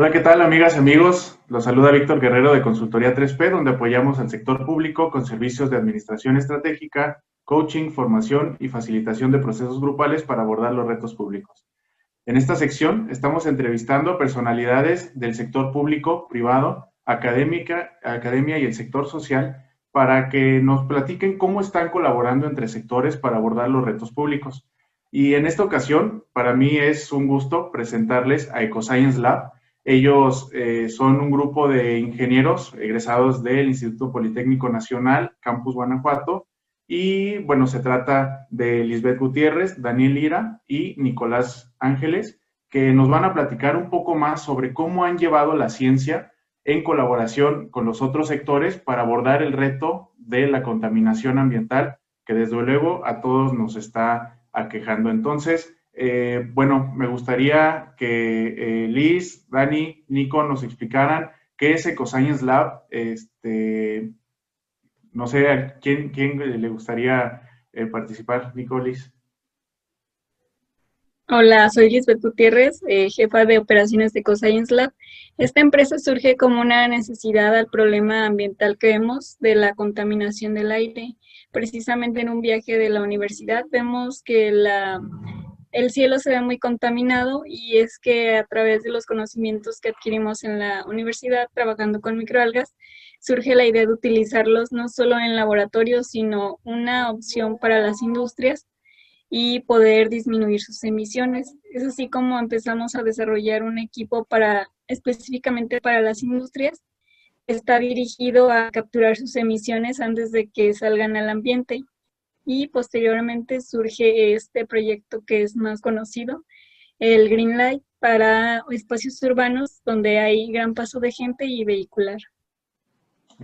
Hola, ¿qué tal amigas y amigos? Los saluda Víctor Guerrero de Consultoría 3P, donde apoyamos al sector público con servicios de administración estratégica, coaching, formación y facilitación de procesos grupales para abordar los retos públicos. En esta sección estamos entrevistando personalidades del sector público, privado, académica, academia y el sector social para que nos platiquen cómo están colaborando entre sectores para abordar los retos públicos. Y en esta ocasión, para mí es un gusto presentarles a EcoScience Lab, ellos eh, son un grupo de ingenieros egresados del Instituto Politécnico Nacional, Campus Guanajuato, y bueno, se trata de Lisbeth Gutiérrez, Daniel Lira y Nicolás Ángeles, que nos van a platicar un poco más sobre cómo han llevado la ciencia en colaboración con los otros sectores para abordar el reto de la contaminación ambiental, que desde luego a todos nos está aquejando. Entonces, eh, bueno, me gustaría que eh, Liz, Dani, Nico nos explicaran qué es EcoScience Lab. Este, no sé, ¿a quién, quién le gustaría eh, participar? Nico, Liz. Hola, soy Lisbeth Gutiérrez, jefa de operaciones de EcoScience Lab. Esta empresa surge como una necesidad al problema ambiental que vemos de la contaminación del aire. Precisamente en un viaje de la universidad vemos que la el cielo se ve muy contaminado y es que a través de los conocimientos que adquirimos en la universidad trabajando con microalgas, surge la idea de utilizarlos no solo en laboratorios, sino una opción para las industrias y poder disminuir sus emisiones. Es así como empezamos a desarrollar un equipo para específicamente para las industrias. Está dirigido a capturar sus emisiones antes de que salgan al ambiente y posteriormente surge este proyecto que es más conocido, el Green Light, para espacios urbanos donde hay gran paso de gente y vehicular.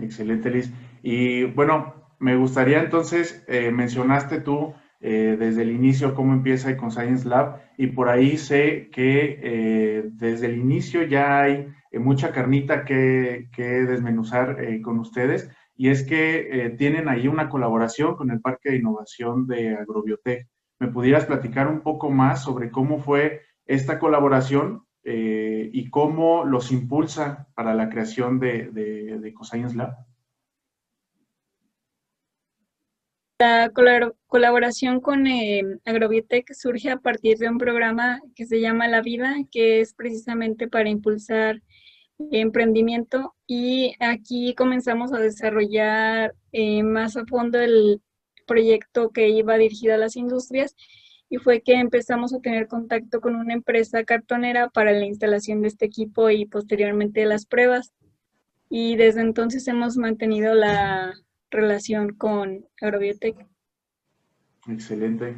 Excelente, Liz. Y bueno, me gustaría entonces, eh, mencionaste tú eh, desde el inicio cómo empieza con Science Lab y por ahí sé que eh, desde el inicio ya hay mucha carnita que, que desmenuzar con ustedes y es que eh, tienen ahí una colaboración con el Parque de Innovación de Agrobiotech. ¿Me pudieras platicar un poco más sobre cómo fue esta colaboración eh, y cómo los impulsa para la creación de, de, Lab? La colaboración con eh, Agrobiotech surge a partir de un programa que se llama La Vida, que es precisamente para impulsar emprendimiento y aquí comenzamos a desarrollar eh, más a fondo el proyecto que iba dirigido a las industrias y fue que empezamos a tener contacto con una empresa cartonera para la instalación de este equipo y posteriormente las pruebas. Y desde entonces hemos mantenido la relación con Agrobiotech. Excelente.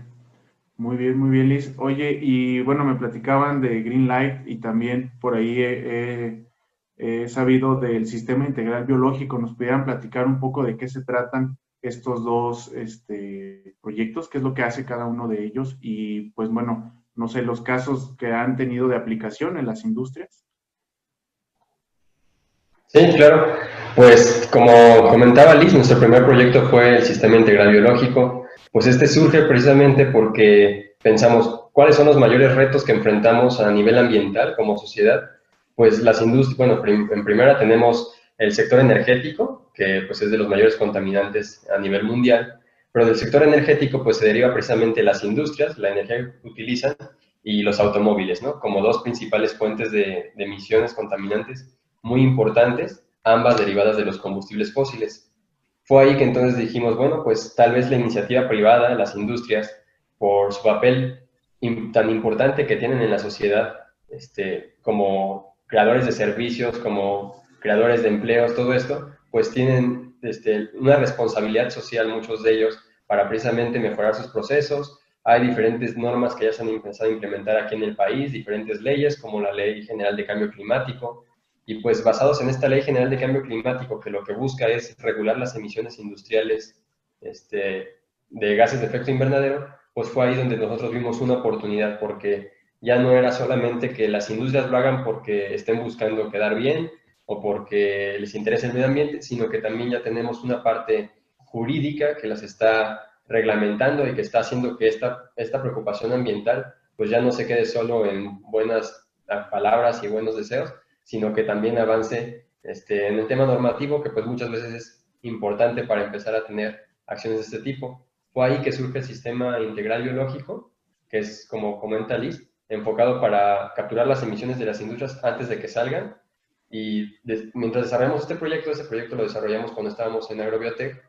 Muy bien, muy bien, Liz. Oye, y bueno, me platicaban de Green Light y también por ahí he he sabido del sistema integral biológico. ¿Nos pudieran platicar un poco de qué se tratan estos dos este, proyectos? ¿Qué es lo que hace cada uno de ellos? Y pues bueno, no sé, los casos que han tenido de aplicación en las industrias. Sí, claro. Pues como comentaba Liz, nuestro primer proyecto fue el sistema integral biológico. Pues este surge precisamente porque pensamos cuáles son los mayores retos que enfrentamos a nivel ambiental como sociedad pues las industrias, bueno, en primera tenemos el sector energético, que pues es de los mayores contaminantes a nivel mundial, pero del sector energético pues se deriva precisamente las industrias, la energía que utilizan, y los automóviles, ¿no? Como dos principales fuentes de, de emisiones contaminantes muy importantes, ambas derivadas de los combustibles fósiles. Fue ahí que entonces dijimos, bueno, pues tal vez la iniciativa privada, las industrias, por su papel tan importante que tienen en la sociedad, este, como creadores de servicios, como creadores de empleos, todo esto, pues tienen este, una responsabilidad social, muchos de ellos, para precisamente mejorar sus procesos. Hay diferentes normas que ya se han empezado a implementar aquí en el país, diferentes leyes, como la Ley General de Cambio Climático. Y pues basados en esta Ley General de Cambio Climático, que lo que busca es regular las emisiones industriales este, de gases de efecto invernadero, pues fue ahí donde nosotros vimos una oportunidad, porque ya no era solamente que las industrias lo hagan porque estén buscando quedar bien o porque les interesa el medio ambiente, sino que también ya tenemos una parte jurídica que las está reglamentando y que está haciendo que esta, esta preocupación ambiental pues ya no se quede solo en buenas palabras y buenos deseos, sino que también avance este, en el tema normativo, que pues muchas veces es importante para empezar a tener acciones de este tipo. Fue ahí que surge el sistema integral biológico, que es, como comenta Liz, enfocado para capturar las emisiones de las industrias antes de que salgan. Y mientras desarrollamos este proyecto, este proyecto lo desarrollamos cuando estábamos en Agrobiotech.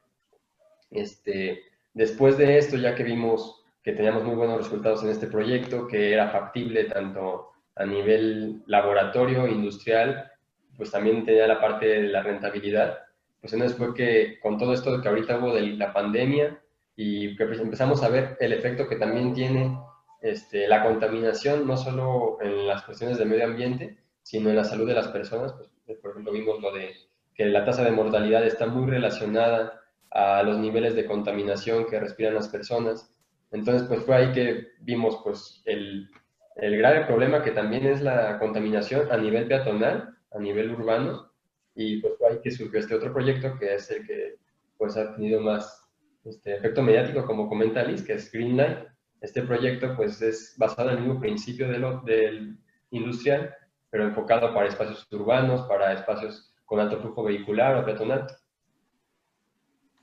Este, después de esto, ya que vimos que teníamos muy buenos resultados en este proyecto, que era factible tanto a nivel laboratorio, industrial, pues también tenía la parte de la rentabilidad. Pues entonces fue que con todo esto que ahorita hubo de la pandemia y que pues empezamos a ver el efecto que también tiene este, la contaminación, no solo en las cuestiones del medio ambiente, sino en la salud de las personas. Pues, por ejemplo, vimos lo de que la tasa de mortalidad está muy relacionada a los niveles de contaminación que respiran las personas. Entonces, pues fue ahí que vimos pues el, el grave problema que también es la contaminación a nivel peatonal a nivel urbano y pues hay que surgió este otro proyecto que es el que pues ha tenido más este, efecto mediático como comenta Liz, que es Greenlight. Este proyecto pues es basado en el mismo principio de lo, del industrial, pero enfocado para espacios urbanos, para espacios con alto flujo vehicular o peatonal.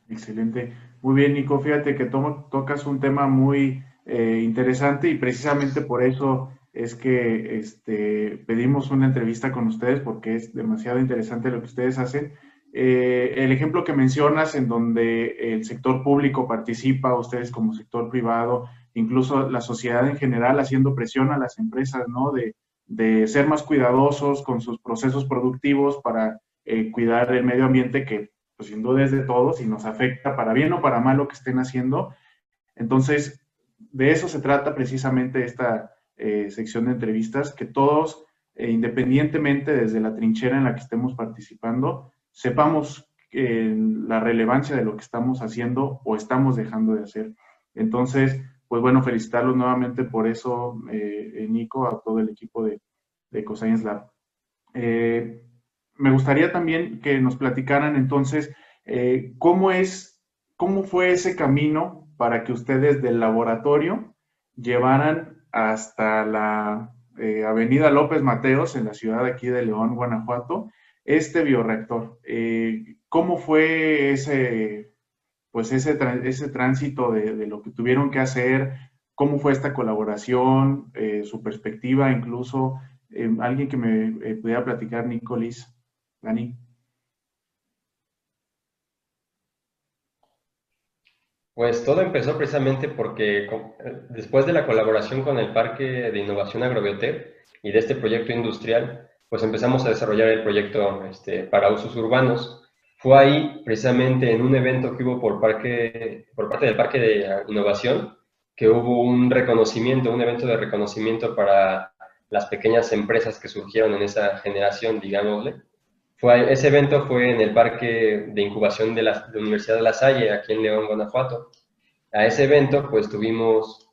Excelente. Muy bien, Nico. Fíjate que tocas un tema muy eh, interesante y precisamente por eso es que este, pedimos una entrevista con ustedes porque es demasiado interesante lo que ustedes hacen. Eh, el ejemplo que mencionas en donde el sector público participa, ustedes como sector privado, incluso la sociedad en general haciendo presión a las empresas, ¿no? De, ser más cuidadosos con sus procesos productivos para eh, cuidar el medio ambiente que pues sin duda es de todos y nos afecta para bien o para mal lo que estén haciendo. Entonces, de eso se trata precisamente esta, eh, sección de entrevistas, que todos, eh, independientemente desde la trinchera en la que estemos participando, sepamos la relevancia de lo que estamos haciendo o estamos dejando de hacer. Entonces, pues bueno, felicitarlos nuevamente por eso, eh, Nico, a todo el equipo de, de Lab. me gustaría también que nos platicaran entonces cómo es, cómo fue ese camino para que ustedes del laboratorio llevaran hasta la eh, Avenida López Mateos, en la ciudad aquí de León, Guanajuato, este bioreactor. Eh, ¿Cómo fue ese, pues ese, ese tránsito de, lo que tuvieron que hacer? ¿Cómo fue esta colaboración? Eh, su perspectiva incluso. alguien que me pudiera platicar, Nicolás, Dani. Pues todo empezó precisamente porque después de la colaboración con el Parque de Innovación Agrobiotech y de este proyecto industrial, pues empezamos a desarrollar el proyecto este, para usos urbanos. Fue ahí, precisamente en un evento que hubo por, parte del Parque de Innovación, que hubo un reconocimiento, un evento de reconocimiento para las pequeñas empresas que surgieron en esa generación, digámosle. Fue, ese evento fue en el Parque de Incubación de la, Universidad de La Salle, aquí en León, Guanajuato. A ese evento, pues tuvimos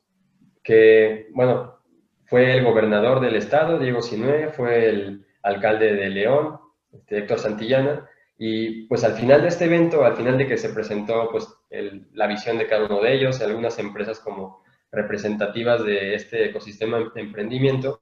que, bueno, fue el gobernador del estado, Diego Sinue, fue el alcalde de León, este, Héctor Santillana, y pues al final de este evento, al final de que se presentó pues la visión de cada uno de ellos, algunas empresas como representativas de este ecosistema de emprendimiento,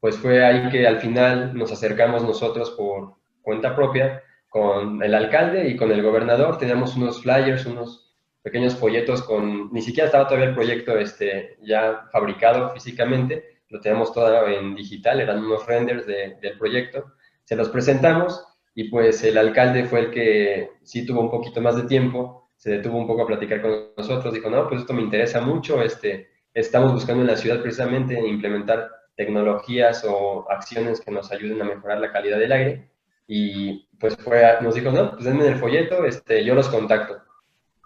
pues fue ahí que al final nos acercamos nosotros por, cuenta propia con el alcalde y con el gobernador. Teníamos unos flyers, unos pequeños folletos con, ni siquiera estaba todavía el proyecto este, ya fabricado físicamente, lo teníamos todo en digital, eran unos renders del proyecto. Se los presentamos y pues el alcalde fue el que sí tuvo un poquito más de tiempo, se detuvo un poco a platicar con nosotros, dijo, no, pues esto me interesa mucho, este, estamos buscando en la ciudad precisamente implementar tecnologías o acciones que nos ayuden a mejorar la calidad del aire y pues fue, nos dijo, no, pues denme el folleto, este, yo los contacto.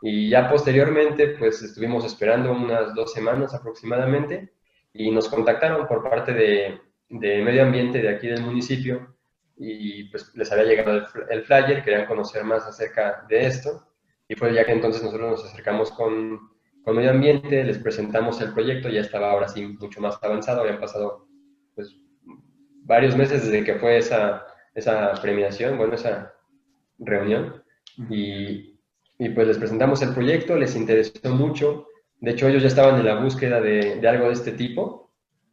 Y ya posteriormente, pues estuvimos esperando unas dos semanas aproximadamente y nos contactaron por parte de, de medio ambiente de aquí del municipio y pues les había llegado el, el, flyer, querían conocer más acerca de esto y fue ya que entonces nosotros nos acercamos con, con medio ambiente, les presentamos el proyecto, ya estaba ahora sí mucho más avanzado, habían pasado pues varios meses desde que fue esa, esa premiación, bueno, esa reunión. Y, y, pues les presentamos el proyecto, les interesó mucho. De hecho, ellos ya estaban en la búsqueda de, de algo de este tipo.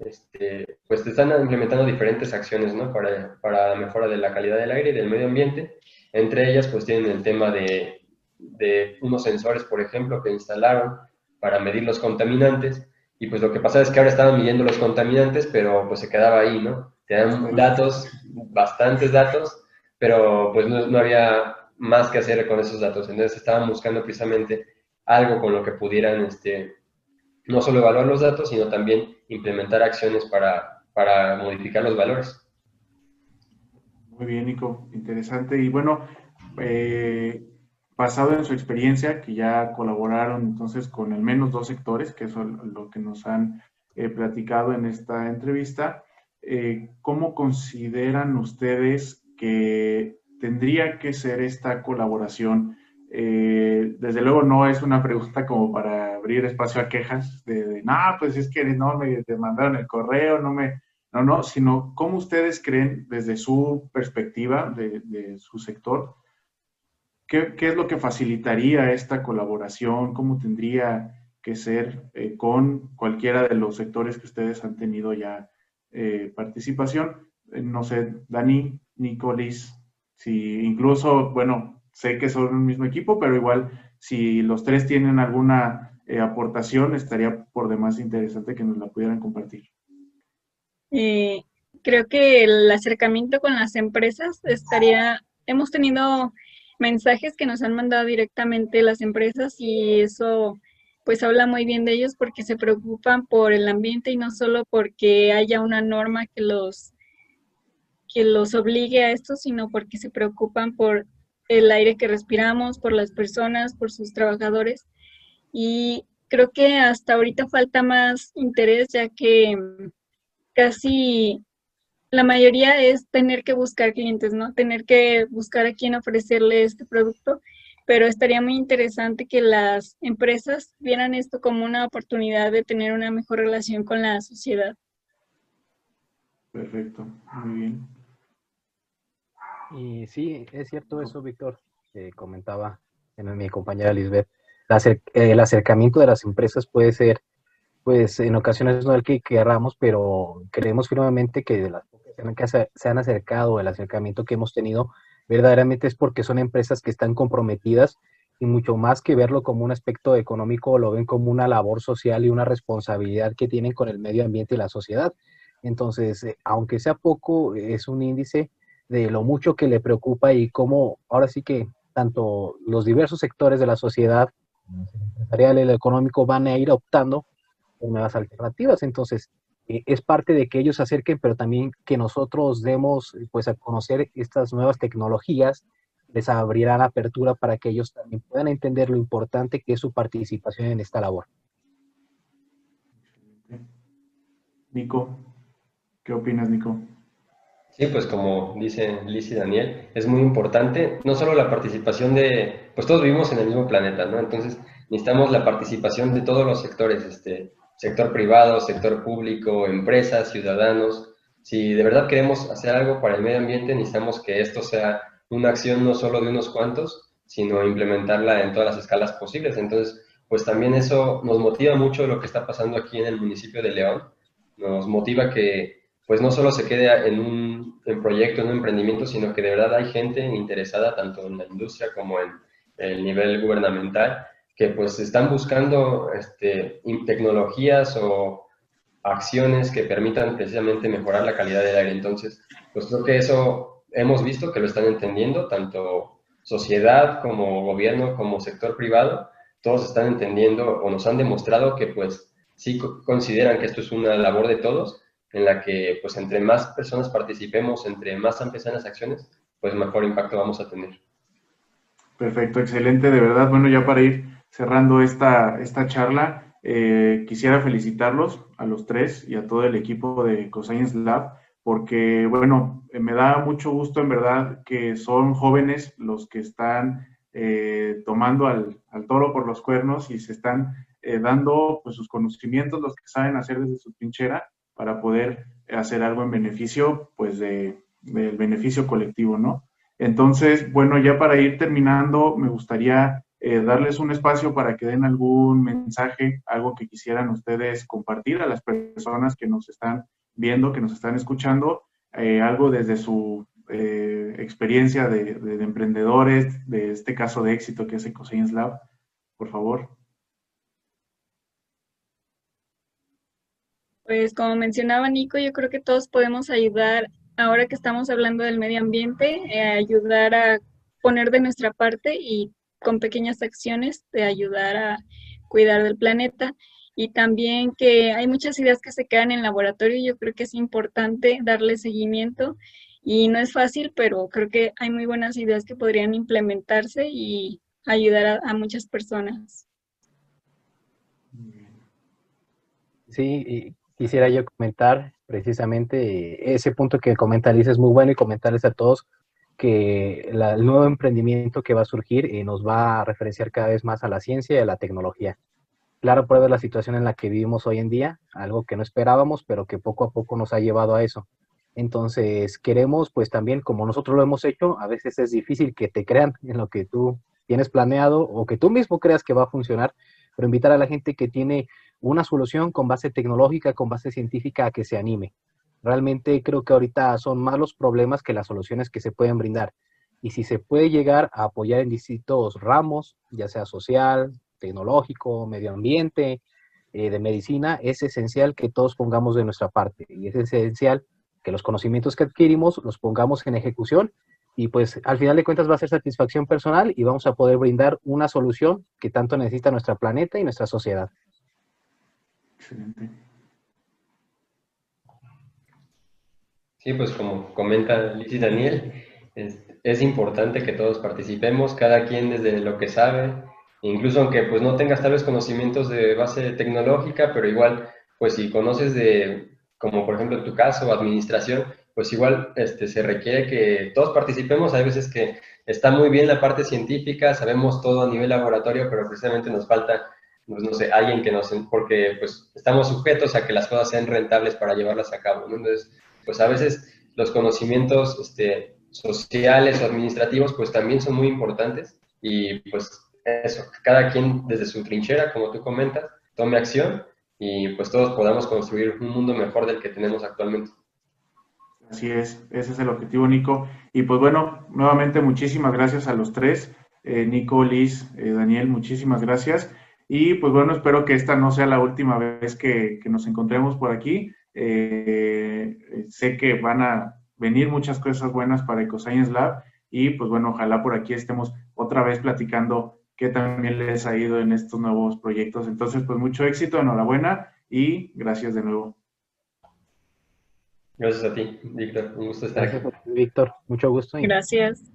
Este, pues están implementando diferentes acciones ¿no? para, para la mejora de la calidad del aire y del medio ambiente. Entre ellas, pues tienen el tema de, de unos sensores, por ejemplo, que instalaron para medir los contaminantes. Y pues lo que pasa es que ahora estaban midiendo los contaminantes, pero pues se quedaba ahí, ¿no? Tenían datos, bastantes datos, pero pues no, no había más que hacer con esos datos. Entonces estaban buscando precisamente algo con lo que pudieran este, no solo evaluar los datos, sino también implementar acciones para, para modificar los valores. Muy bien, Nico, interesante. Y bueno, eh, basado en su experiencia, que ya colaboraron entonces con al menos dos sectores, que es lo que nos han eh, platicado en esta entrevista, eh, ¿cómo consideran ustedes que tendría que ser esta colaboración? Desde luego no es una pregunta como para abrir espacio a quejas de, no, pues es que no me mandaron el correo, no me, no, no, sino cómo ustedes creen desde su perspectiva de, su sector, ¿qué, ¿qué, es lo que facilitaría esta colaboración, cómo tendría que ser eh, con cualquiera de los sectores que ustedes han tenido ya eh, participación. no sé, Dani, Nicolis, si incluso, bueno, sé que son un mismo equipo, pero igual si los tres tienen alguna eh, aportación, estaría por demás interesante que nos la pudieran compartir. Creo que el acercamiento con las empresas estaría, hemos tenido mensajes que nos han mandado directamente las empresas y eso pues habla muy bien de ellos porque se preocupan por el ambiente y no solo porque haya una norma que los que los obligue a esto, sino porque se preocupan por el aire que respiramos, por las personas, por sus trabajadores. Y creo que hasta ahorita falta más interés, ya que casi la mayoría es tener que buscar clientes, ¿no? Tener que buscar a quién ofrecerle este producto, pero estaría muy interesante que las empresas vieran esto como una oportunidad de tener una mejor relación con la sociedad. Perfecto, muy bien. Y sí, es cierto eso, Víctor, que comentaba en mi compañera Lisbeth. El acercamiento de las empresas puede ser, pues en ocasiones no el que querramos, pero creemos firmemente que de las que se han acercado, el acercamiento que hemos tenido, verdaderamente es porque son empresas que están comprometidas y mucho más que verlo como un aspecto económico, lo ven como una labor social y una responsabilidad que tienen con el medio ambiente y la sociedad. Entonces, eh, aunque sea poco, es un índice de lo mucho que le preocupa y cómo ahora sí que tanto los diversos sectores de la sociedad, el empresarial y el económico, van a ir optando por nuevas alternativas. Entonces, eh, es parte de que ellos se acerquen, pero también que nosotros demos pues a conocer estas nuevas tecnologías, les abrirán apertura para que ellos también puedan entender lo importante que es su participación en esta labor. Nico, ¿qué opinas, Nico? Sí, pues como dice Liz y Daniel, es muy importante no solo la participación de, pues todos vivimos en el mismo planeta, ¿no? Entonces necesitamos la participación de todos los sectores, este, sector privado, sector público, empresas, ciudadanos. Si de verdad queremos hacer algo para el medio ambiente, necesitamos que esto sea una acción no solo de unos cuantos, sino implementarla en todas las escalas posibles. Entonces, pues también eso nos motiva mucho lo que está pasando aquí en el municipio de León. Nos motiva que pues no solo se quede en un proyecto, en un emprendimiento, sino que de verdad hay gente interesada tanto en la industria como en el nivel gubernamental que pues están buscando este, tecnologías o acciones que permitan precisamente mejorar la calidad del aire. Entonces, pues creo que eso hemos visto que lo están entendiendo, tanto sociedad como gobierno, como sector privado, todos están entendiendo o nos han demostrado que pues sí consideran que esto es una labor de todos en la que pues entre más personas participemos, entre más amplias las acciones, pues mejor impacto vamos a tener. Perfecto, excelente, de verdad. Bueno, ya para ir cerrando esta, esta charla, eh, quisiera felicitarlos a los tres y a todo el equipo de CoScience Lab, porque, bueno, eh, me da mucho gusto en verdad que son jóvenes los que están eh, tomando al, al, toro por los cuernos y se están dando pues, sus conocimientos, los que saben hacer desde su trinchera, para poder hacer algo en beneficio, pues, de, del beneficio colectivo, ¿no? Entonces, bueno, ya para ir terminando, me gustaría eh, darles un espacio para que den algún mensaje, algo que quisieran ustedes compartir a las personas que nos están viendo, que nos están escuchando, eh, algo desde su eh, experiencia de, emprendedores, de este caso de éxito que es EcoScience Lab, por favor. Pues como mencionaba Nico, yo creo que todos podemos ayudar, ahora que estamos hablando del medio ambiente, eh, ayudar a poner de nuestra parte y con pequeñas acciones de ayudar a cuidar del planeta. Y también que hay muchas ideas que se quedan en laboratorio yo creo que es importante darle seguimiento y no es fácil, pero creo que hay muy buenas ideas que podrían implementarse y ayudar a, muchas personas. Sí, quisiera yo comentar precisamente ese punto que comenta es muy bueno y comentarles a todos que el nuevo emprendimiento que va a surgir eh, nos va a referenciar cada vez más a la ciencia y a la tecnología. Claro, prueba la situación en la que vivimos hoy en día, algo que no esperábamos, pero que poco a poco nos ha llevado a eso. Entonces, queremos, pues también, como nosotros lo hemos hecho, a veces es difícil que te crean en lo que tú tienes planeado o que tú mismo creas que va a funcionar, pero invitar a la gente que tiene una solución con base tecnológica, con base científica, a que se anime. Realmente creo que ahorita son más los problemas que las soluciones que se pueden brindar. Y si se puede llegar a apoyar en distintos ramos, ya sea social, tecnológico, medio ambiente, eh, de medicina, es esencial que todos pongamos de nuestra parte. Y es esencial que los conocimientos que adquirimos los pongamos en ejecución y pues al final de cuentas va a ser satisfacción personal y vamos a poder brindar una solución que tanto necesita nuestra planeta y nuestra sociedad. Excelente. Sí, pues como comenta Liz y Daniel, es, importante que todos participemos, cada quien desde lo que sabe, incluso aunque pues no tengas tal vez conocimientos de base tecnológica, pero igual pues si conoces de como por ejemplo en tu caso, administración, pues igual este, se requiere que todos participemos. Hay veces que está muy bien la parte científica, sabemos todo a nivel laboratorio, pero precisamente nos falta, pues no sé, alguien que nos, porque pues estamos sujetos a que las cosas sean rentables para llevarlas a cabo. Entonces, pues a veces los conocimientos este, sociales o administrativos pues también son muy importantes y pues eso, cada quien desde su trinchera, como tú comentas, tome acción y pues todos podamos construir un mundo mejor del que tenemos actualmente. Así es, ese es el objetivo, Nico. Y pues bueno, nuevamente muchísimas gracias a los tres, eh, Nico, Liz, eh, Daniel, muchísimas gracias. Y pues bueno, espero que esta no sea la última vez que, nos encontremos por aquí. Eh, sé que van a venir muchas cosas buenas para EcoScience Lab y pues bueno, ojalá por aquí estemos otra vez platicando que también les ha ido en estos nuevos proyectos. Entonces, pues mucho éxito, enhorabuena y gracias de nuevo. Gracias a ti, Víctor. Un gusto estar aquí. Víctor. Mucho gusto. Gracias.